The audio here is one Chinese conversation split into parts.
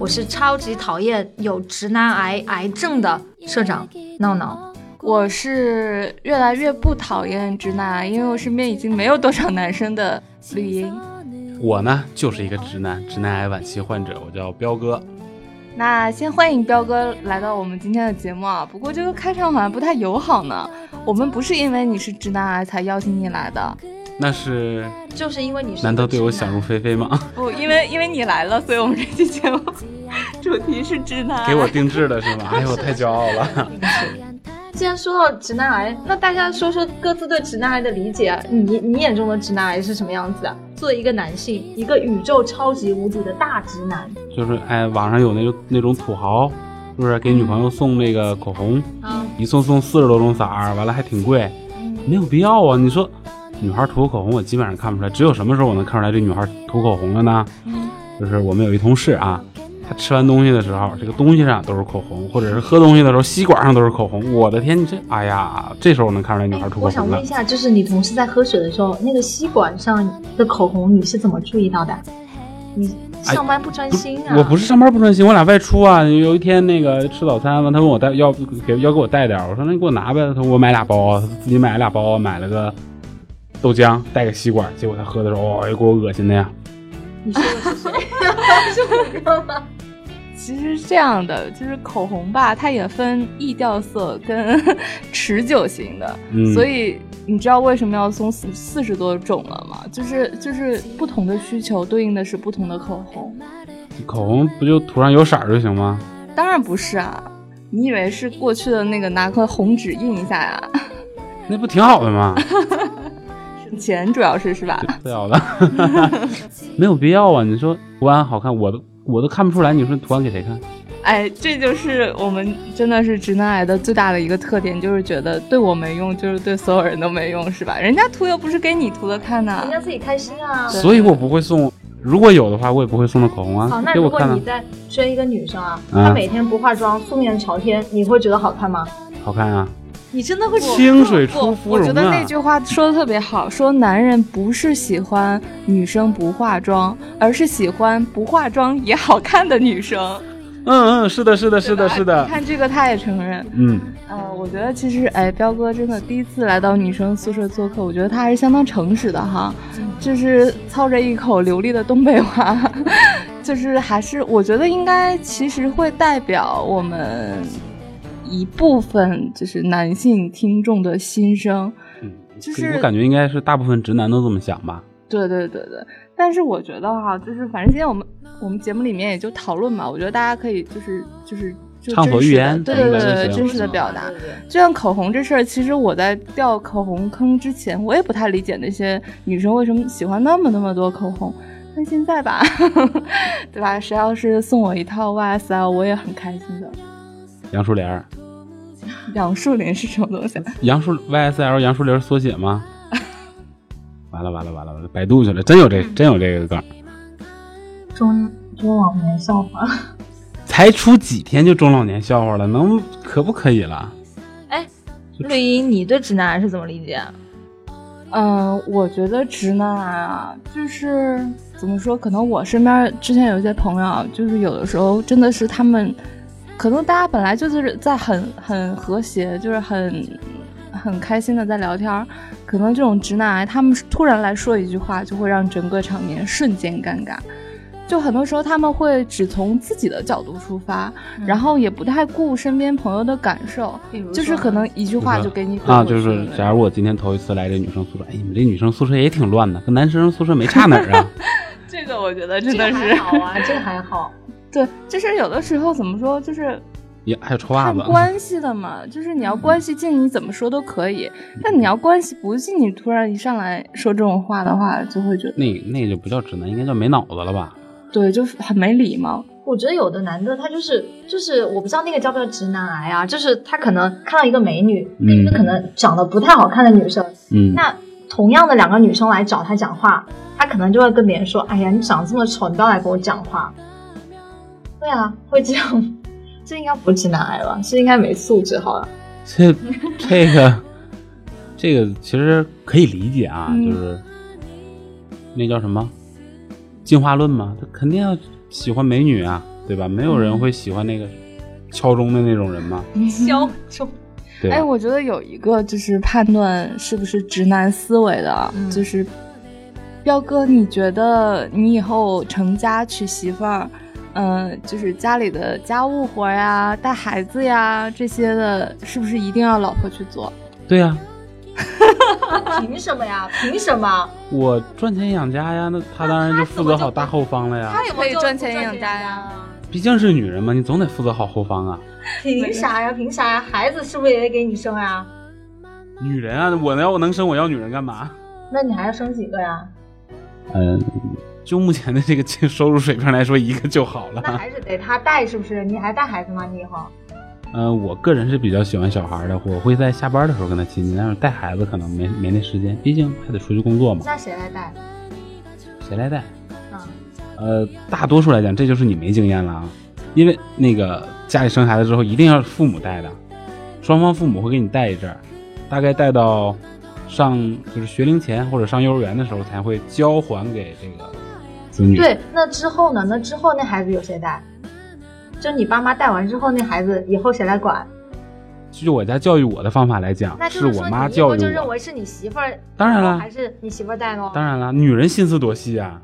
我是超级讨厌有直男癌癌症的社长闹闹。我是越来越不讨厌直男癌，因为我身边已经没有多少男生的绿茵。我呢，就是一个直男，直男癌晚期患者，我叫彪哥。那先欢迎彪哥来到我们今天的节目啊！不过这个开场好像不太友好呢。我们不是因为你是直男癌才邀请你来的，那是就是因为你是难道对我想入非非吗？不，因为因为你来了，所以我们这期节目 主题是直男。给我定制的是吗？哎呦，我太骄傲了。既然说到直男癌，那大家说说各自对直男癌的理解。你你眼中的直男癌是什么样子的？作为一个男性，一个宇宙超级无敌的大直男，就是哎，网上有那种那种土豪，是不是给女朋友送那个口红，一送送四十多种色儿，完了还挺贵，没有必要啊。你说女孩涂口红，我基本上看不出来，只有什么时候我能看出来这女孩涂口红了呢？就是我们有一同事啊。他吃完东西的时候，这个东西上都是口红，或者是喝东西的时候，吸管上都是口红。我的天，你这，哎呀，这时候我能看出来女孩涂口红了。我想问一下，就是你同事在喝水的时候，那个吸管上的口红，你是怎么注意到的？你上班不专心啊？我不是上班不专心，我俩外出啊。有一天那个吃早餐完，他问我带要给要给我带点，我说那你给我拿呗。他说我买俩包，自己买了俩包，买了个豆浆，带个吸管。结果他喝的时候，哦，给我恶心的呀。你说的是谁？是我哥吗？其实是这样的，就是口红吧，它也分易掉色跟 持久型的，所以你知道为什么要送四四十多种了吗？就是就是不同的需求对应的是不同的口红。口红不就涂上有色就行吗？当然不是啊，你以为是过去的那个拿块红纸印一下呀？那不挺好的吗？省钱主要是是吧？对的，没有必要啊！你说图案好看，我都。我都看不出来，你说图案给谁看？哎，这就是我们真的是直男癌的最大的一个特点，就是觉得对我没用，就是对所有人都没用，是吧？人家涂又不是给你涂的看呢，人家自己开心啊。所以我不会送，如果有的话，我也不会送的口红啊。好，那如果你在追一个女生啊，她每天不化妆，素面朝天，你会觉得好看吗？好看啊。你真的会清水出芙蓉我觉得那句话说的特别好，说男人不是喜欢女生不化妆，而是喜欢不化妆也好看的女生。嗯嗯，是的，是的，是的，是的。看这个他也承认。嗯。呃，我觉得其实，哎，彪哥真的第一次来到女生宿舍做客，我觉得他还是相当诚实的哈，就是操着一口流利的东北话，就是还是我觉得应该其实会代表我们。一部分就是男性听众的心声，嗯，就是我感觉应该是大部分直男都这么想吧。对对对对，但是我觉得哈，就是反正今天我们我们节目里面也就讨论嘛，我觉得大家可以就是就是畅所欲言，对对对，真实的表达。就像口红这事儿，其实我在掉口红坑之前，我也不太理解那些女生为什么喜欢那么那么多口红，但现在吧，对吧？谁要是送我一套 YSL，我也很开心的。杨树莲。杨树林是什么东西？杨树 YSL 杨树林缩写吗？完了完了完了完了，百度去了，真有这真有这个梗。中中老年笑话，才出几天就中老年笑话了，能可不可以了？哎，绿茵，你对直男癌是怎么理解？嗯，我觉得直男癌啊，就是怎么说？可能我身边之前有一些朋友，就是有的时候真的是他们。可能大家本来就是在很很和谐，就是很很开心的在聊天儿。可能这种直男癌，他们突然来说一句话，就会让整个场面瞬间尴尬。就很多时候他们会只从自己的角度出发，然后也不太顾身边朋友的感受，就是可能一句话就给你啊，就是假如我今天头一次来这女生宿舍，哎，你们这女生宿舍也挺乱的，跟男生宿舍没差哪儿啊。这个我觉得真的是好啊，这个还好。对，就是有的时候怎么说，就是也还有臭袜子关系的嘛。就是你要关系近，你怎么说都可以；但你要关系不近，你突然一上来说这种话的话，就会觉得那那就不叫直男，应该叫没脑子了吧？对，就是很没礼貌。我觉得有的男的他就是就是，我不知道那个叫不叫直男癌啊？就是他可能看到一个美女，一个可能长得不太好看的女生，嗯，那同样的两个女生来找他讲话，他可能就会跟别人说：“哎呀，你长这么丑，你不要来跟我讲话。”对啊，会这样，这应该不是直男癌吧？是应该没素质，好了。这这个 这个其实可以理解啊，就是那叫什么进化论嘛，他肯定要喜欢美女啊，对吧？没有人会喜欢那个敲钟的那种人嘛，消中。对？哎，我觉得有一个就是判断是不是直男思维的，嗯就是彪哥，你觉得你以后成家娶媳妇儿，嗯、就是家里的家务活呀、带孩子呀这些的，是不是一定要老婆去做？对呀、凭什么呀？凭什么？我赚钱养家呀，那他当然就负责好大后方了呀。他有没有就可以赚钱养家呀？毕竟是女人嘛，你总得负责好后方啊。凭啥呀？凭啥呀？孩子是不是也得给你生啊？女人啊，我要我能生，我要女人干嘛？那你还要生几个呀？嗯，就目前的这个收入水平来说，一个就好了。那还是得他带，是不是？你还带孩子吗？你以后？嗯，我个人是比较喜欢小孩的，我会在下班的时候跟他亲近，但是带孩子可能没没那时间，毕竟还得出去工作嘛。那谁来带？谁来带？啊，呃，大多数来讲，这就是你没经验了啊，因为那个家里生孩子之后，一定要是父母带的，双方父母会给你带一阵儿，大概带到上就是学龄前或者上幼儿园的时候，才会交还给这个子女。对，那之后呢？那之后那孩子有谁带？就你爸妈带完之后，那孩子以后谁来管？就我家教育我的方法来讲，那就是是我妈教育我。后就认为是你媳妇儿，当然了还是你媳妇儿带喽？当然了，女人心思多细啊。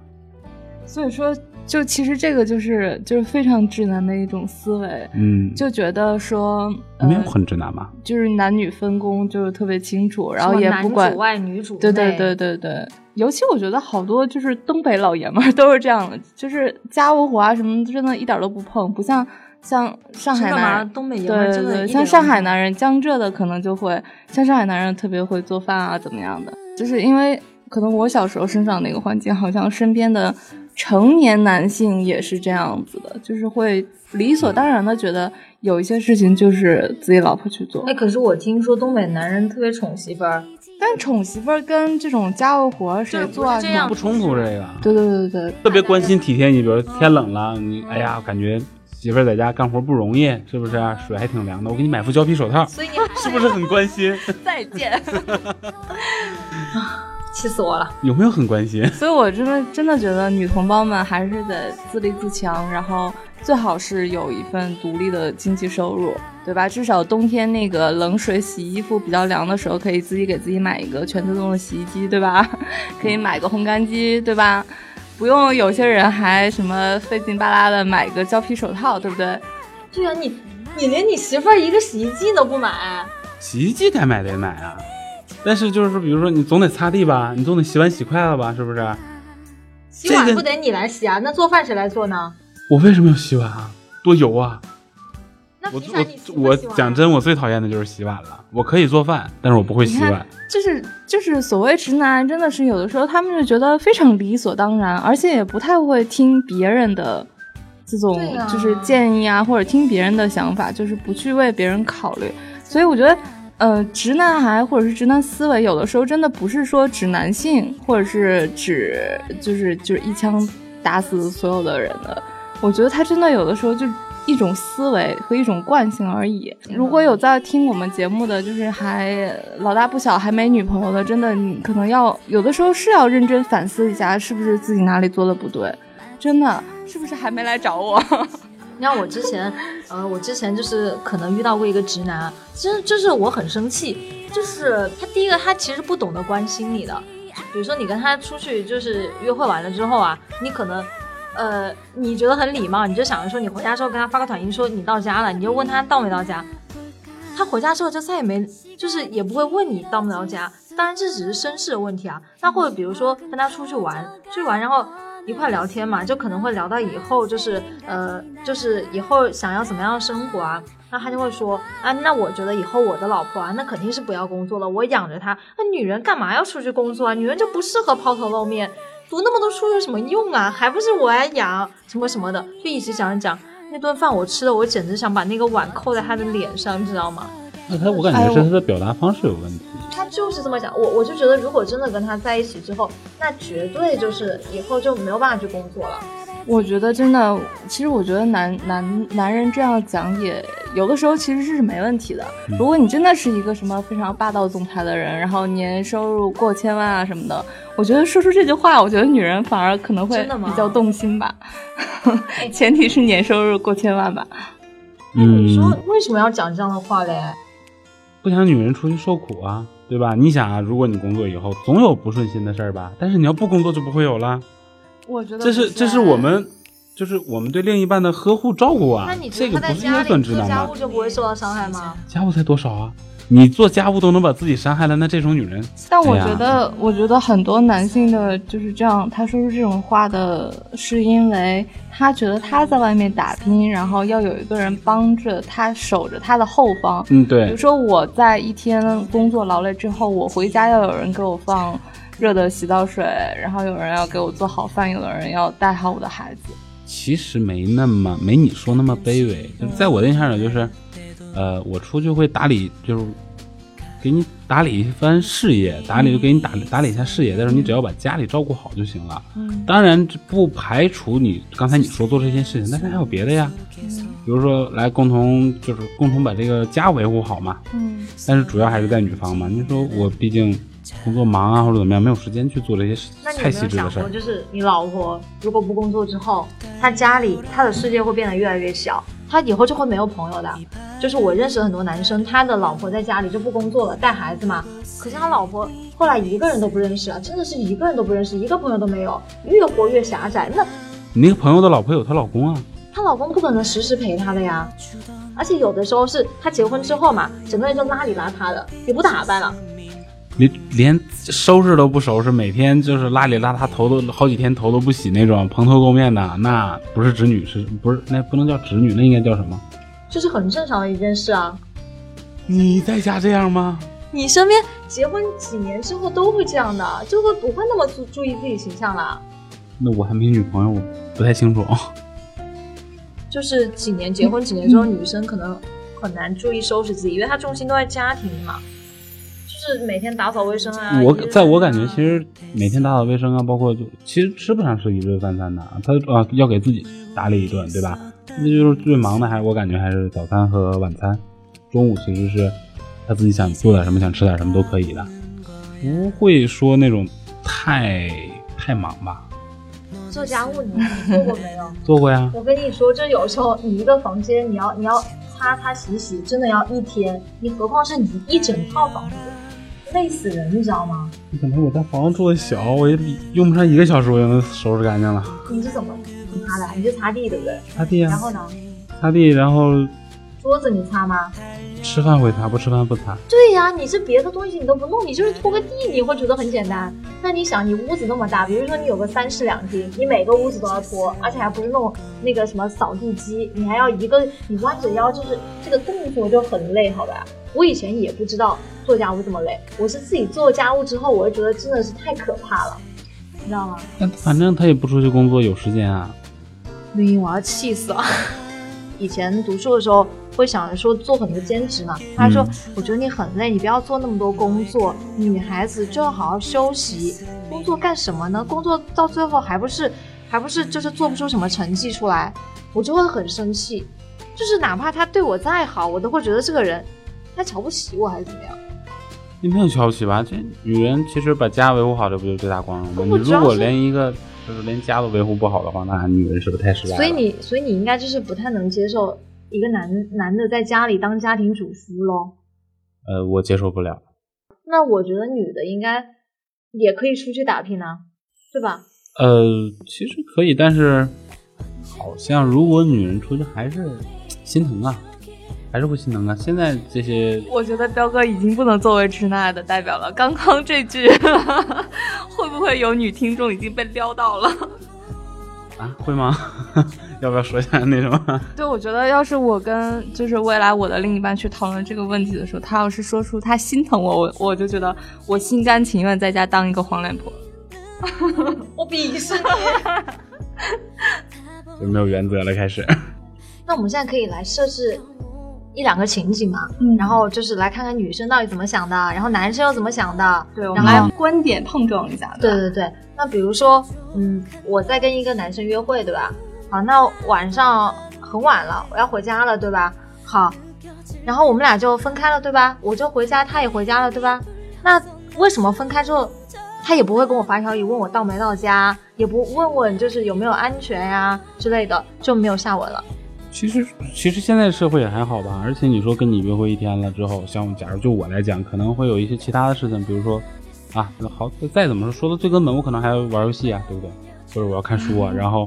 所以说，就其实这个就是就是非常直男的一种思维，嗯，就觉得说，呃没有很直男吧？就是男女分工就是特别清楚，然后也不管主外女主内对对对对对，尤其我觉得好多就是东北老爷们儿 都是这样的，就是家务活啊什么，真的一点儿都不碰，不像像上海干嘛？男人。东北爷们儿对对对，像上海男人，江浙的可能就会，像上海男人特别会做饭啊，怎么样的？就是因为可能我小时候生长那个环境，好像身边的成年男性也是这样子的，就是会理所当然的觉得有一些事情就是自己老婆去做。哎，可是我听说东北男人特别宠媳妇儿，但宠媳妇儿跟这种家务活谁就是不做啊不冲突这个。对对对对对，特别关心体贴你，比如天冷了，你哎呀，感觉媳妇儿在家干活不容易，是不是？水还挺凉的，我给你买副胶皮手套，所以你是不是很关心？再见。气死我了。有没有很关心？所以我真的真的觉得女同胞们还是得自立自强，然后最好是有一份独立的经济收入，对吧？至少冬天那个冷水洗衣服比较凉的时候，可以自己给自己买一个全自动的洗衣机，对吧？可以买个烘干机，对吧？不用有些人还什么费劲巴拉的买个胶皮手套，对不对？对啊，你你连你媳妇儿一个洗衣机都不买，洗衣机该买得买啊，但是就是说，比如说你总得擦地吧，你总得洗碗洗筷子吧，是不是？洗碗不得你来洗啊？那做饭谁来做呢？我为什么要洗碗啊？多油啊！我我我讲真，我最讨厌的就是洗碗了。我可以做饭，但是我不会洗碗。就是就是所谓直男，真的是有的时候他们就觉得非常理所当然，而且也不太会听别人的这种就是建议啊，或者听别人的想法，就是不去为别人考虑。所以我觉得，呃，直男癌或者是直男思维，有的时候真的不是说指男性，或者是指就是就是一枪打死所有的人的。我觉得他真的有的时候就一种思维和一种惯性而已。如果有在听我们节目的，就是还老大不小还没女朋友的，真的你可能要有的时候是要认真反思一下，是不是自己哪里做的不对，真的是不是还没来找我？你看我之前，呃，我之前就是可能遇到过一个直男，其实就是我很生气，就是他第一个他其实不懂得关心你的，比如说你跟他出去就是约会完了之后啊，你可能。呃，你觉得很礼貌，你就想着说你回家之后跟他发个短信说你到家了，你就问他到没到家。他回家之后就再也没，就是也不会问你到没到家。当然这只是绅士的问题啊。那或者比如说跟他出去玩，出去玩然后一块聊天嘛，就可能会聊到以后就是呃，就是以后想要怎么样的生活啊。那他就会说啊，那我觉得以后我的老婆啊，那肯定是不要工作了，我养着她。那女人干嘛要出去工作啊？女人就不适合抛头露面，读那么多书有什么用啊？还不是我来养什么什么的，就一直讲一讲。那顿饭我吃的，我简直想把那个碗扣在他的脸上，你知道吗？那他我感觉是他的表达方式有问题。他就是这么讲，我我就觉得，如果真的跟他在一起之后，那绝对就是以后就没有办法去工作了。我觉得真的，其实我觉得男男男人这样讲也有的时候其实是没问题的。如果你真的是一个什么非常霸道总裁的人，然后年收入过千万啊什么的，我觉得说出这句话，我觉得女人反而可能会比较动心吧。前提是年收入过千万吧。嗯，你说为什么要讲这样的话嘞？不想女人出去受苦啊，对吧？你想啊，如果你工作以后总有不顺心的事儿吧，但是你要不工作就不会有了。我觉得这是这是我们，就是我们对另一半的呵护照顾啊。那你这个不是应该算直男吗？家务就不会受到伤害吗？家务才多少啊？你做家务都能把自己伤害了，那这种女人……但我觉得，我觉得很多男性的就是这样，他说出这种话的是因为他觉得他在外面打拼，然后要有一个人帮着他守着他的后方。嗯，对。比如说我在一天工作劳累之后，我回家要有人给我放。热的洗澡水，然后有人要给我做好饭，有的人要带好我的孩子。其实没那么没你说那么卑微，在我的印象里就是，呃，我出去会打理，就是给你打理一番事业，打理就给你打打理一下事业，但是你只要把家里照顾好就行了。嗯，当然不排除你刚才你说做这些事情，但是还有别的呀，比如说来共同就是共同把这个家维护好嘛。嗯，但是主要还是在女方嘛。你说我毕竟。工作忙啊，或者怎么样，没有时间去做这些太细致的事儿。就是你老婆如果不工作之后，她家里她的世界会变得越来越小，她以后就会没有朋友的。就是我认识很多男生，他的老婆在家里就不工作了，带孩子嘛。可是他老婆后来一个人都不认识了，真的是一个人都不认识，一个朋友都没有，越活越狭窄。那你那个朋友的老婆有她老公啊？她老公不可能时时陪她的呀，而且有的时候是她结婚之后嘛，整个人就邋里邋遢的，也不打扮了。你连收拾都不收拾，每天就是邋里邋遢，头都好几天头都不洗那种，蓬头垢面的，那不是侄女，是不是？那不能叫侄女，那应该叫什么？这是很正常的一件事啊。你在家这样吗？你身边结婚几年之后都会这样的，就会不会那么注注意自己形象了。那我还没女朋友，我不太清楚。就是几年结婚几年之后，女生可能很难注意收拾自己，因为她重心都在家庭里嘛。是每天打扫卫生啊！我在我感觉，其实每天打扫卫生啊，包括就其实吃不上是一顿饭餐的，他啊要给自己打理一顿，对吧？那就是最忙的，还是我感觉还是早餐和晚餐，中午其实是他自己想做点什么，想吃点什么都可以的，不会说那种太太忙吧。做家务你做过没有？做过呀。我跟你说，就有时候你一个房间，你要你要擦擦洗洗，真的要一天，你何况是你一整套房子。累死人，你知道吗？可能我在房子住的小，我也用不上一个小时，我就能收拾干净了。你是怎么擦的？你是擦地对不对？擦地啊。然后呢？擦地，然后桌子你擦吗？吃饭会擦，不吃饭不擦。对呀，你是别的东西你都不弄，你就是拖个地，你会觉得很简单。那你想，你屋子那么大，比如说你有个三室两厅，你每个屋子都要拖，而且还不是弄那个什么扫地机，你还要一个你弯着腰，就是这个动作就很累，好吧？我以前也不知道做家务这么累，我是自己做家务之后，我就觉得真的是太可怕了，你知道吗？那反正他也不出去工作，有时间啊。对，我要气死了。以前读书的时候会想着说做很多兼职嘛，他说我觉得你很累，你不要做那么多工作，女孩子就要好好休息。工作干什么呢？工作到最后还不是还不是就是做不出什么成绩出来，我就会很生气。就是哪怕他对我再好，我都会觉得这个人。他瞧不起我还是怎么样？你没有瞧不起吧？这女人其实把家维护好，这不就是最大光荣吗？你如果连一个就是连家都维护不好的话，那女人是不是太失败？所以你所以你应该就是不太能接受一个男男的在家里当家庭主夫喽？呃，我接受不了。那我觉得女的应该也可以出去打拼啊，对吧？呃，其实可以，但是好像如果女人出去还是心疼啊。还是会心疼啊！现在这些，我觉得彪哥已经不能作为直男癌的代表了。刚刚这句，会不会有女听众已经被撩到了？啊，会吗？要不要说一下那什么？对，我觉得要是我跟就是未来我的另一半去讨论这个问题的时候，他要是说出他心疼我，我我就觉得我心甘情愿在家当一个黄脸婆。我鄙视你，就没有原则了。开始，那我们现在可以来设置。一两个情景嘛，嗯然后就是来看看女生到底怎么想的，然后男生又怎么想的。对，我然后们来观点碰撞一下。对对对，那比如说，嗯，我在跟一个男生约会，对吧？好，那晚上很晚了，我要回家了，对吧？好，然后我们俩就分开了，对吧？我就回家，他也回家了，对吧？那为什么分开之后，他也不会跟我发消息问我到没到家，也不问问就是有没有安全呀、之类的，就没有下文了。其实其实现在社会也还好吧，而且你说跟你约会一天了之后，像假如就我来讲，可能会有一些其他的事情，比如说啊，好再怎么说，说到最根本，我可能还要玩游戏啊，对不对？或者我要看书啊，然后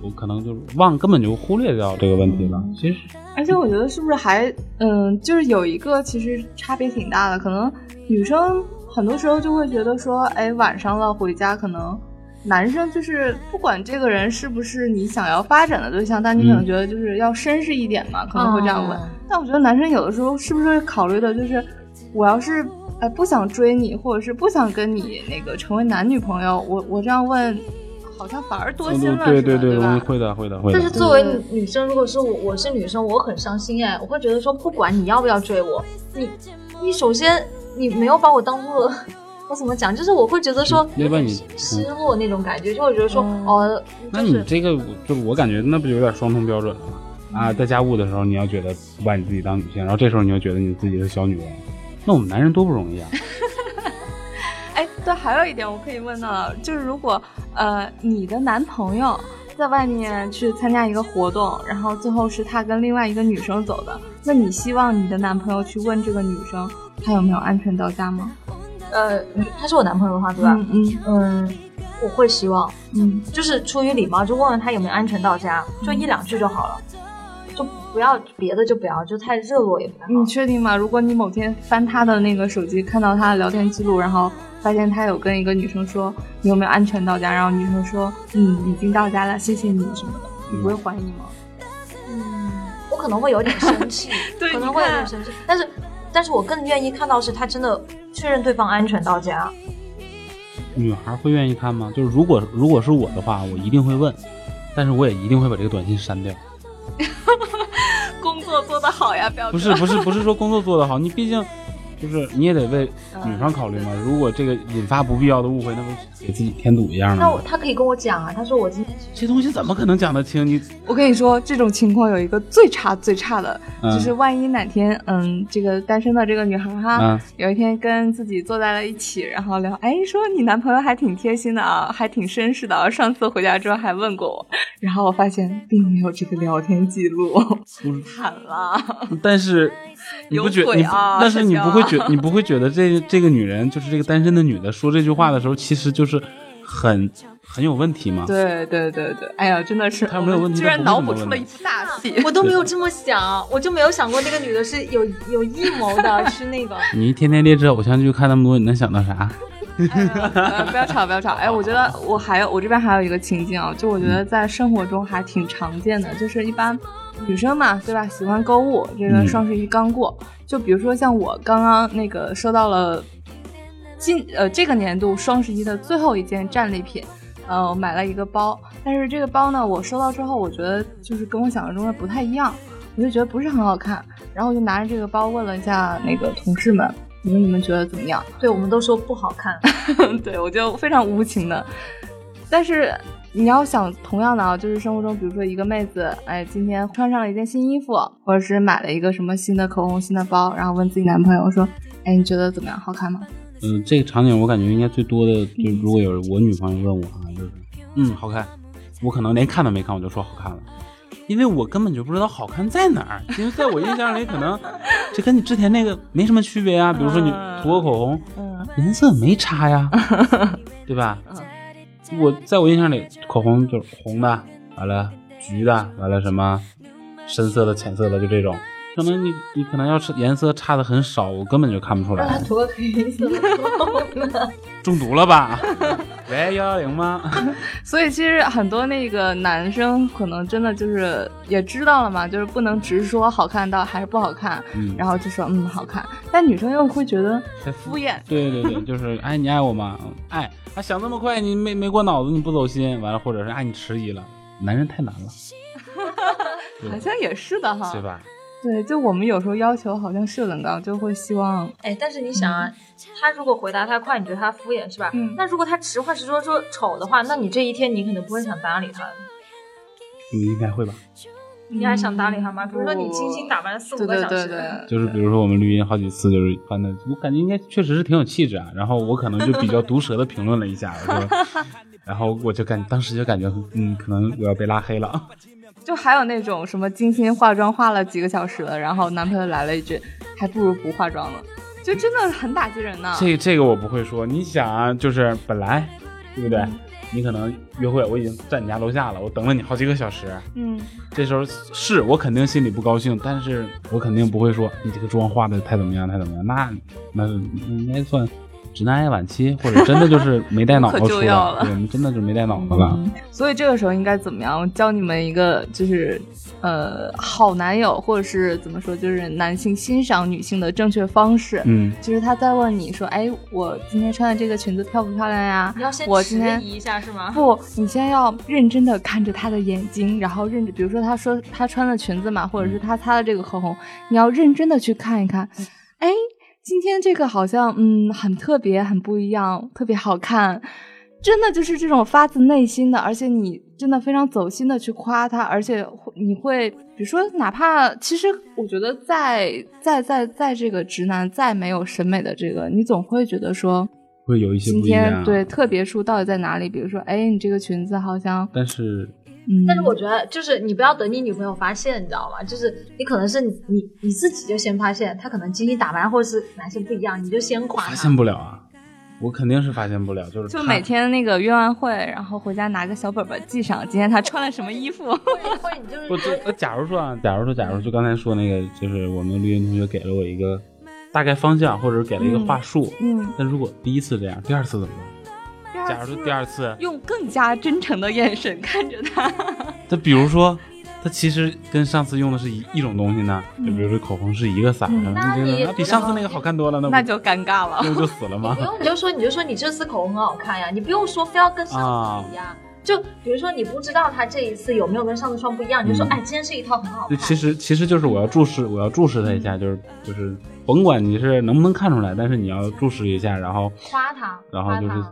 我可能就忘，根本就忽略掉这个问题了。其实而且我觉得是不是还嗯，就是有一个其实差别挺大的，可能女生很多时候就会觉得说，哎，晚上了回家可能。男生就是不管这个人是不是你想要发展的对象，但你可能嗯觉得就是要绅士一点嘛，可能会这样问。嗯但我觉得男生有的时候是不是会考虑的就是，我要是哎不想追你，或者是不想跟你那个成为男女朋友，我我这样问，好像反而多心了，对是吧对对吧？会的会的会的但。是作为女女生，如果是我我是女生，我很伤心哎，我会觉得说，不管你要不要追我，你你首先你没有把我当做。我怎么讲？就是我会觉得说那把你失落那种感觉，就会觉得说嗯哦，那就是你这个就我感觉那不就有点双重标准了吗？啊，在家务的时候你要觉得不把你自己当女性，然后这时候你又觉得你自己是小女人，那我们男人多不容易啊！哎，对，还有一点我可以问到，就是如果呃你的男朋友在外面去参加一个活动，然后最后是他跟另外一个女生走的，那你希望你的男朋友去问这个女生她有没有安全到家吗？呃，他是我男朋友的话，对吧？嗯嗯嗯，我会希望，嗯，就是出于礼貌，就问问他有没有安全到家，就一两句就好了，就不要别的就不要，就太热络也不太好。你确定吗？如果你某天翻他的那个手机，看到他的聊天记录，然后发现他有跟一个女生说你有没有安全到家，然后女生说嗯已经到家了，谢谢你什么的，你不会怀疑吗？嗯，我可能会有点生气，对可能会有点生气，但是，但是我更愿意看到是他真的确认对方安全到家。女孩会愿意看吗？就是如果如果是我的话，我一定会问，但是我也一定会把这个短信删掉。工作做得好呀，表哥不是不是不是说工作做得好，你毕竟就是你也得为嗯女方考虑嘛。如果这个引发不必要的误会，那不给自己添堵一样吗那我？他可以跟我讲啊，他说我今天这东西怎么可能讲得清？你我跟你说，这种情况有一个最差最差的，嗯就是万一哪天，嗯，这个单身的这个女孩哈，嗯有一天跟自己坐在了一起，然后聊，哎，说你男朋友还挺贴心的啊，还挺绅士的啊，上次回家之后还问过我，然后我发现并没有这个聊天记录，惨了。但是你不觉得但是你不会觉 你不会觉得这这个女人就是这个单身的女的说这句话的时候，其实就是很很有问题吗？对对对对，哎呀，真的是，他没有问题居然脑补出了一不是什么问题部大戏。我都没有这么想，我就没有想过那个女的是有有阴谋的，是那个。你一天天劣质偶像剧看那么多，你能想到啥？呃 不要吵，不要吵！哎，我觉得我还有我这边还有一个情境啊，就我觉得在生活中还挺常见的，就是一般女生嘛，对吧？喜欢购物，这个嗯双十一刚过，就比如说像我刚刚那个收到了今呃这个年度双十一的最后一件战利品。呃，我买了一个包，但是这个包呢，我收到之后，我觉得就是跟我想象中的不太一样，我就觉得不是很好看，然后我就拿着这个包问了一下那个同事们，你们你们觉得怎么样？对，我们都说不好看。对我就非常无情的。但是你要想同样的啊，就是生活中，比如说一个妹子，哎，今天穿上了一件新衣服，或者是买了一个什么新的口红、新的包，然后问自己男朋友说，哎，你觉得怎么样？好看吗？嗯，这个场景我感觉应该最多的，就如果有我女朋友问我啊，就是嗯好看，我可能连看都没看我就说好看了，因为我根本就不知道好看在哪儿，因为在我印象里可能 这跟你之前那个没什么区别啊，比如说你涂个口红，嗯颜色没差呀，对吧？我在我印象里，口红就是红的，完了橘的，完了什么深色的、浅色的，就这种。可能你你可能要是颜色差的很少，我根本就看不出来。涂个黑色。中毒了吧？喂，幺幺零吗？所以其实很多那个男生可能真的就是也知道了嘛，就是不能直说好看到还是不好看，嗯然后就说嗯好看，但女生又会觉得很敷衍，对对对，就是哎，你爱我吗？嗯爱。啊，想那么快，你没没过脑子，你不走心，完了，或者是哎，你迟疑了。男人太难了，对好像也是的哈，对吧？对，就我们有时候要求好像是有点高，就会希望，哎，但是你想啊，他如果回答太快，你觉得他敷衍是吧？嗯那如果他实话实说说丑的话，那你这一天你可能不会想搭理他，你应该会吧？你还想搭理他吗？比如说你精心打扮四五对对个小时，对对，就是比如说我们录音好几次，就是翻的，我感觉应该确实是挺有气质啊。然后我可能就比较毒舌的评论了一下，我说，然后我就感当时就感觉，嗯，可能我要被拉黑了。就还有那种什么精心化妆化了几个小时了，然后男朋友来了一句，还不如不化妆了，就真的很打击人呢。这这个我不会说。你想啊，就是本来，对不对？嗯你可能约会，我已经在你家楼下了，我等了你好几个小时。嗯，这时候是我肯定心里不高兴，但是我肯定不会说你这个妆化的太怎么样，太怎么样。那那应该算直男癌晚期，或者真的就是没带脑子出来，我们真的就没带脑子了。嗯所以这个时候应该怎么样？我教你们一个，就是呃，好男友，或者是怎么说，就是男性欣赏女性的正确方式。嗯，就是他在问你说，哎，我今天穿的这个裙子漂不漂亮呀？你要先迟我今天疑一下是吗？不，你先要认真的看着他的眼睛，然后认真，比如说他说他穿的裙子嘛，或者是他擦的这个口红，你要认真的去看一看。哎，今天这个好像嗯很特别，很不一样，特别好看。真的就是这种发自内心的，而且你真的非常走心的去夸他，而且会你会，比如说，哪怕其实我觉得在在在在这个直男再没有审美的这个，你总会觉得说，会有一些今不一样。天对特别处到底在哪里？比如说，哎，你这个裙子好像，但是嗯，但是我觉得，就是你不要等你女朋友发现，你知道吗？就是你可能是你你你自己就先发现，她可能精心打扮，或者是哪些不一样，你就先夸她发现。不了啊，我肯定是发现不了，就是就每天那个约完会，然后回家拿个小本本记上今天他穿了什么衣服。或者你就是 不，假如说啊，假如说，假如就刚才说那个，就是我们录音同学给了我一个大概方向，或者是给了一个话术。嗯，但如果第一次这样，第二次怎么办？假如说第二次，用更加真诚的眼神看着他。他比如说，他其实跟上次用的是一一种东西呢，就比如说口红是一个色儿，嗯那你那比上次那个好看多了，那就尴尬了。那不就死了吗不？用，你就说你就说你这次口红很好看呀，你不用说非要跟上次一样。就比如说你不知道他这一次有没有跟上次穿不一样，你就说嗯哎，今天这一套很好就看。其实其实就是我要注视，我要注视他一下，就是就是甭管你是能不能看出来，但是你要注视一下，然后夸他，然后就是。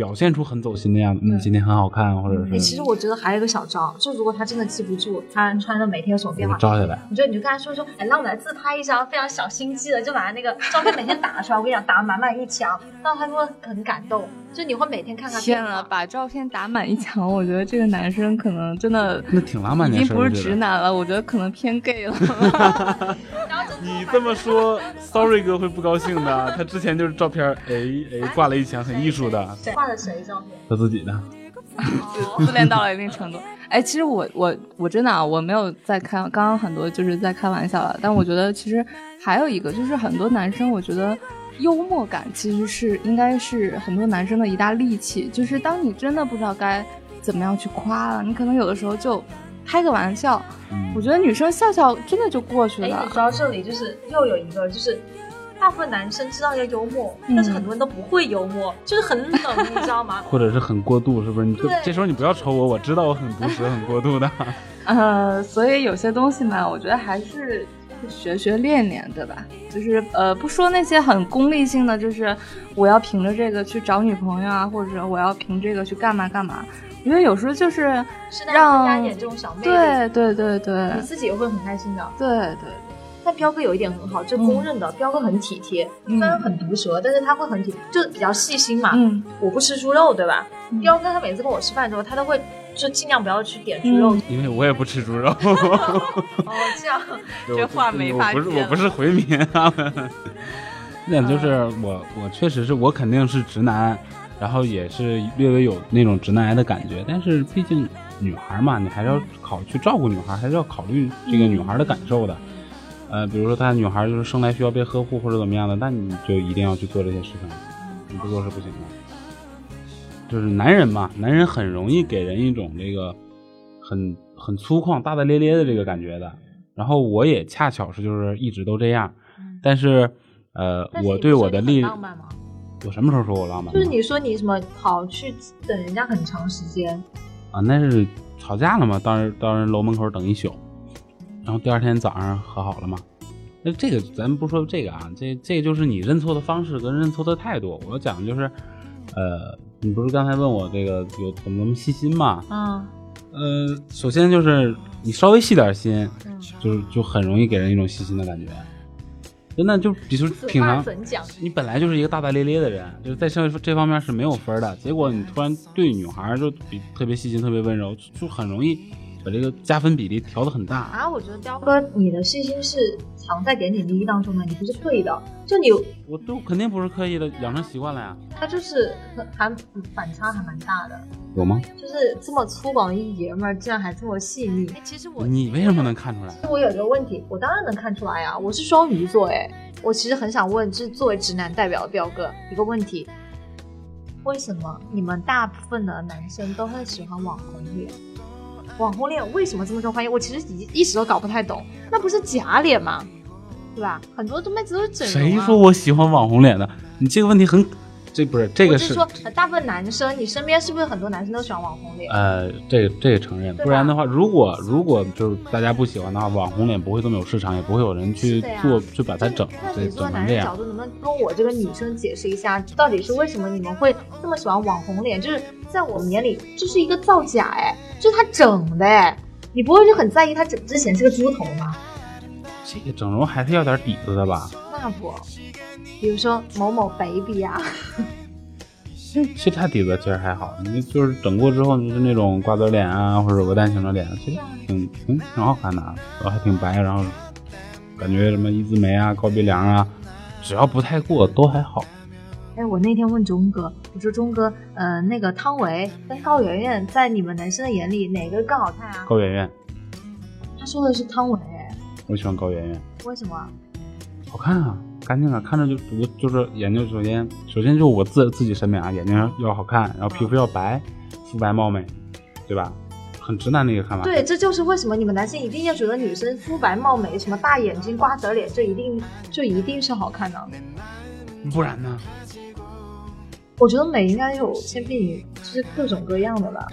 表现出很走心的样子，嗯，今天很好看，或者哎，其实我觉得还有一个小招，就如果他真的记不住他穿的每天有什么变化，照下来。你就你就跟他说说，哎，让我们来自拍一张非常小心机的，就把他那个照片每天打出来。我跟你讲，打满满一墙，那他会很感动。就你会每天看看天呐，变化。把照片打满一墙，我觉得这个男生可能真的那挺浪漫已经不是直男了，我觉得可能偏 gay 了。你这么说，Sorry 哥会不高兴的。他之前就是照片，哎哎，挂了一墙，很艺术的，谁画的谁照片？他自己的。就自恋到了一定程度。哎，其实我我我真的啊，我没有在开，刚刚很多就是在开玩笑了，但我觉得其实还有一个就是很多男生，我觉得幽默感其实是应该是很多男生的一大利器，就是当你真的不知道该怎么样去夸了，你可能有的时候就开个玩笑，嗯我觉得女生笑笑真的就过去哎，了你。说到这里，就是又有一个，就是大部分男生知道要幽默，嗯但是很多人都不会幽默，就是很冷，你知道吗？或者是很过度，是不是？你就这时候你不要瞅我，我知道我很毒舌、很过度的。呃，所以有些东西嘛，我觉得还是学学练练，对吧？就是呃，不说那些很功利性的，就是我要凭着这个去找女朋友啊，或者我要凭这个去干嘛干嘛。我觉得有时候就是让增加一点这种小魅力，对对对对你自己也会很开心的。对对，但彪哥有一点很好，这公认的，彪哥很体贴，嗯虽然很毒舌，但是他会很体，就是比较细心嘛。嗯我不吃猪肉，对吧？嗯彪哥他每次跟我吃饭的时候，他都会就尽量不要去点猪肉。嗯因为我也不吃猪肉。哦，这样，这话没法我不是我不是回民啊。那就是我我确实是我肯定是直男，然后也是略微有那种直男癌的感觉，但是毕竟女孩嘛，你还是要考去照顾女孩，还是要考虑这个女孩的感受的。呃，比如说她女孩就是生来需要被呵护或者怎么样的，那你就一定要去做这些事情，你不做是不行的。就是男人嘛，男人很容易给人一种这个很很粗犷、大大咧咧的这个感觉的。然后我也恰巧是就是一直都这样，但是呃，是我对我的力，浪漫吗？我什么时候说我浪漫了？就是你说你什么跑去等人家很长时间，啊，那是吵架了嘛，到人到人楼门口等一宿，然后第二天早上和好了嘛？那这个咱不说这个啊，这这就是你认错的方式跟认错的态度。我讲的就是，呃，你不是刚才问我这个有怎么那么细心吗？嗯呃，首先就是你稍微细点心，嗯，就是就很容易给人一种细心的感觉。真的就比如此话平常？你本来就是一个大大咧咧的人，就是在这这方面是没有分的。结果你突然对女孩就比特别细心、特别温柔，就很容易把这个加分比例调的很大。啊，我觉得雕哥，你的信心是藏在点点滴滴当中的，你不是刻意的。就你，我都肯定不是刻意的，养成习惯了呀。他就是还反差还蛮大的，有吗？就是这么粗犷的一爷们儿，竟然还这么细腻。哎其实我，你为什么能看出来？其实我有一个问题，我当然能看出来呀、我是双鱼座，哎，我其实很想问，就是作为直男代表的彪哥一个问题：为什么你们大部分的男生都会喜欢网红脸？网红脸为什么这么受欢迎？我其实一一直都搞不太懂，那不是假脸吗？对吧？很多妹子都是整容、啊。谁说我喜欢网红脸的？你这个问题很，这不是这个我是说，呃大部分男生，你身边是不是很多男生都喜欢网红脸？呃，这个这个承认，不然的话，如果如果就是大家不喜欢的话，网红脸不会这么有市场，也不会有人去做去把它整整成这样。人角度，能不能跟我这个女生解释一下，到底是为什么你们会这么喜欢网红脸？就是在我们眼里，这是一个造假，哎，就是他整的，哎，你不会就很在意他整之前是个猪头吗？这个整容还是要点底子的吧？那不，比如说某某 baby 啊，其实他底子其实还好，你就是整过之后，就是那种瓜子脸啊，或者鹅蛋型的脸，其实挺挺挺好看的，啊，然后还挺白，然后感觉什么一字眉啊、高鼻梁啊，只要不太过都还好。哎，我那天问钟哥，我说钟哥，呃，那个汤唯跟高圆圆在你们男生的眼里哪个更好看啊？高圆圆，他说的是汤唯，哎，我喜欢高圆圆，为什么？好看啊，干净啊，看着就我就是眼睛，首先首先就我自自己审美啊，眼睛要好看，然后皮肤要白，肤白貌美，对吧？很直男的一个看法。对，这就是为什么你们男生一定要觉得女生肤白貌美，什么大眼睛、瓜子脸，这一定就一定是好看的。不然呢？我觉得美应该有千篇一，就是各种各样的吧。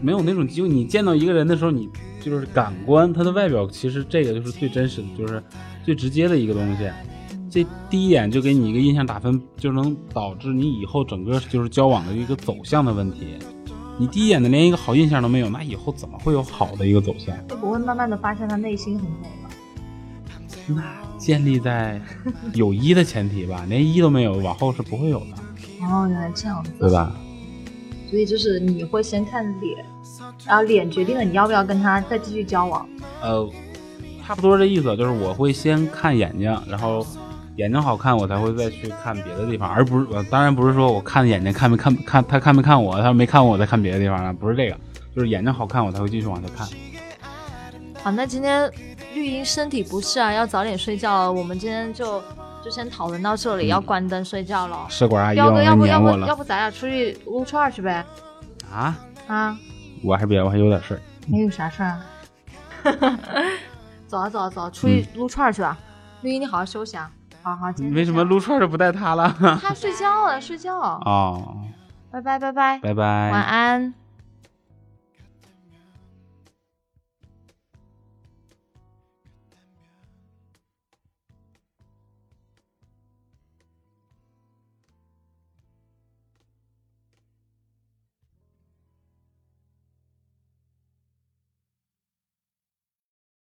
没有那种机会，你见到一个人的时候，你就是感官，他的外表其实这个就是最真实的，就是最直接的一个东西。这第一眼就给你一个印象打分，就能导致你以后整个就是交往的一个走向的问题。你第一眼的连一个好印象都没有，那以后怎么会有好的一个走向？会不会慢慢的发现他内心很美了？那建立在有一的前提吧，连一都没有，往后是不会有的，哦，原来这样子。对吧？所以就是你会先看脸，然后脸决定了你要不要跟他再继续交往。呃，差不多这意思，就是我会先看眼睛，然后眼睛好看，我才会再去看别的地方，而不是呃，当然不是说我看眼睛看没看看他看没看我，他没看我，我再看别的地方了，不是这个，就是眼睛好看，我才会继续往下看。好，那今天绿茵身体不适啊，要早点睡觉了。我们今天就就先讨论到这里，嗯要关灯睡觉了。试管阿姨彪哥，要不要不要不咱俩出去撸串去呗？啊！啊，我还别，我还有点事儿。没有啥事儿啊。走啊走啊走啊，出去撸串儿去吧。绿茵，你好好休息啊，好好。今天为什么撸串儿就不带他了？他睡觉了，睡觉。哦，拜拜拜拜，拜拜。晚安。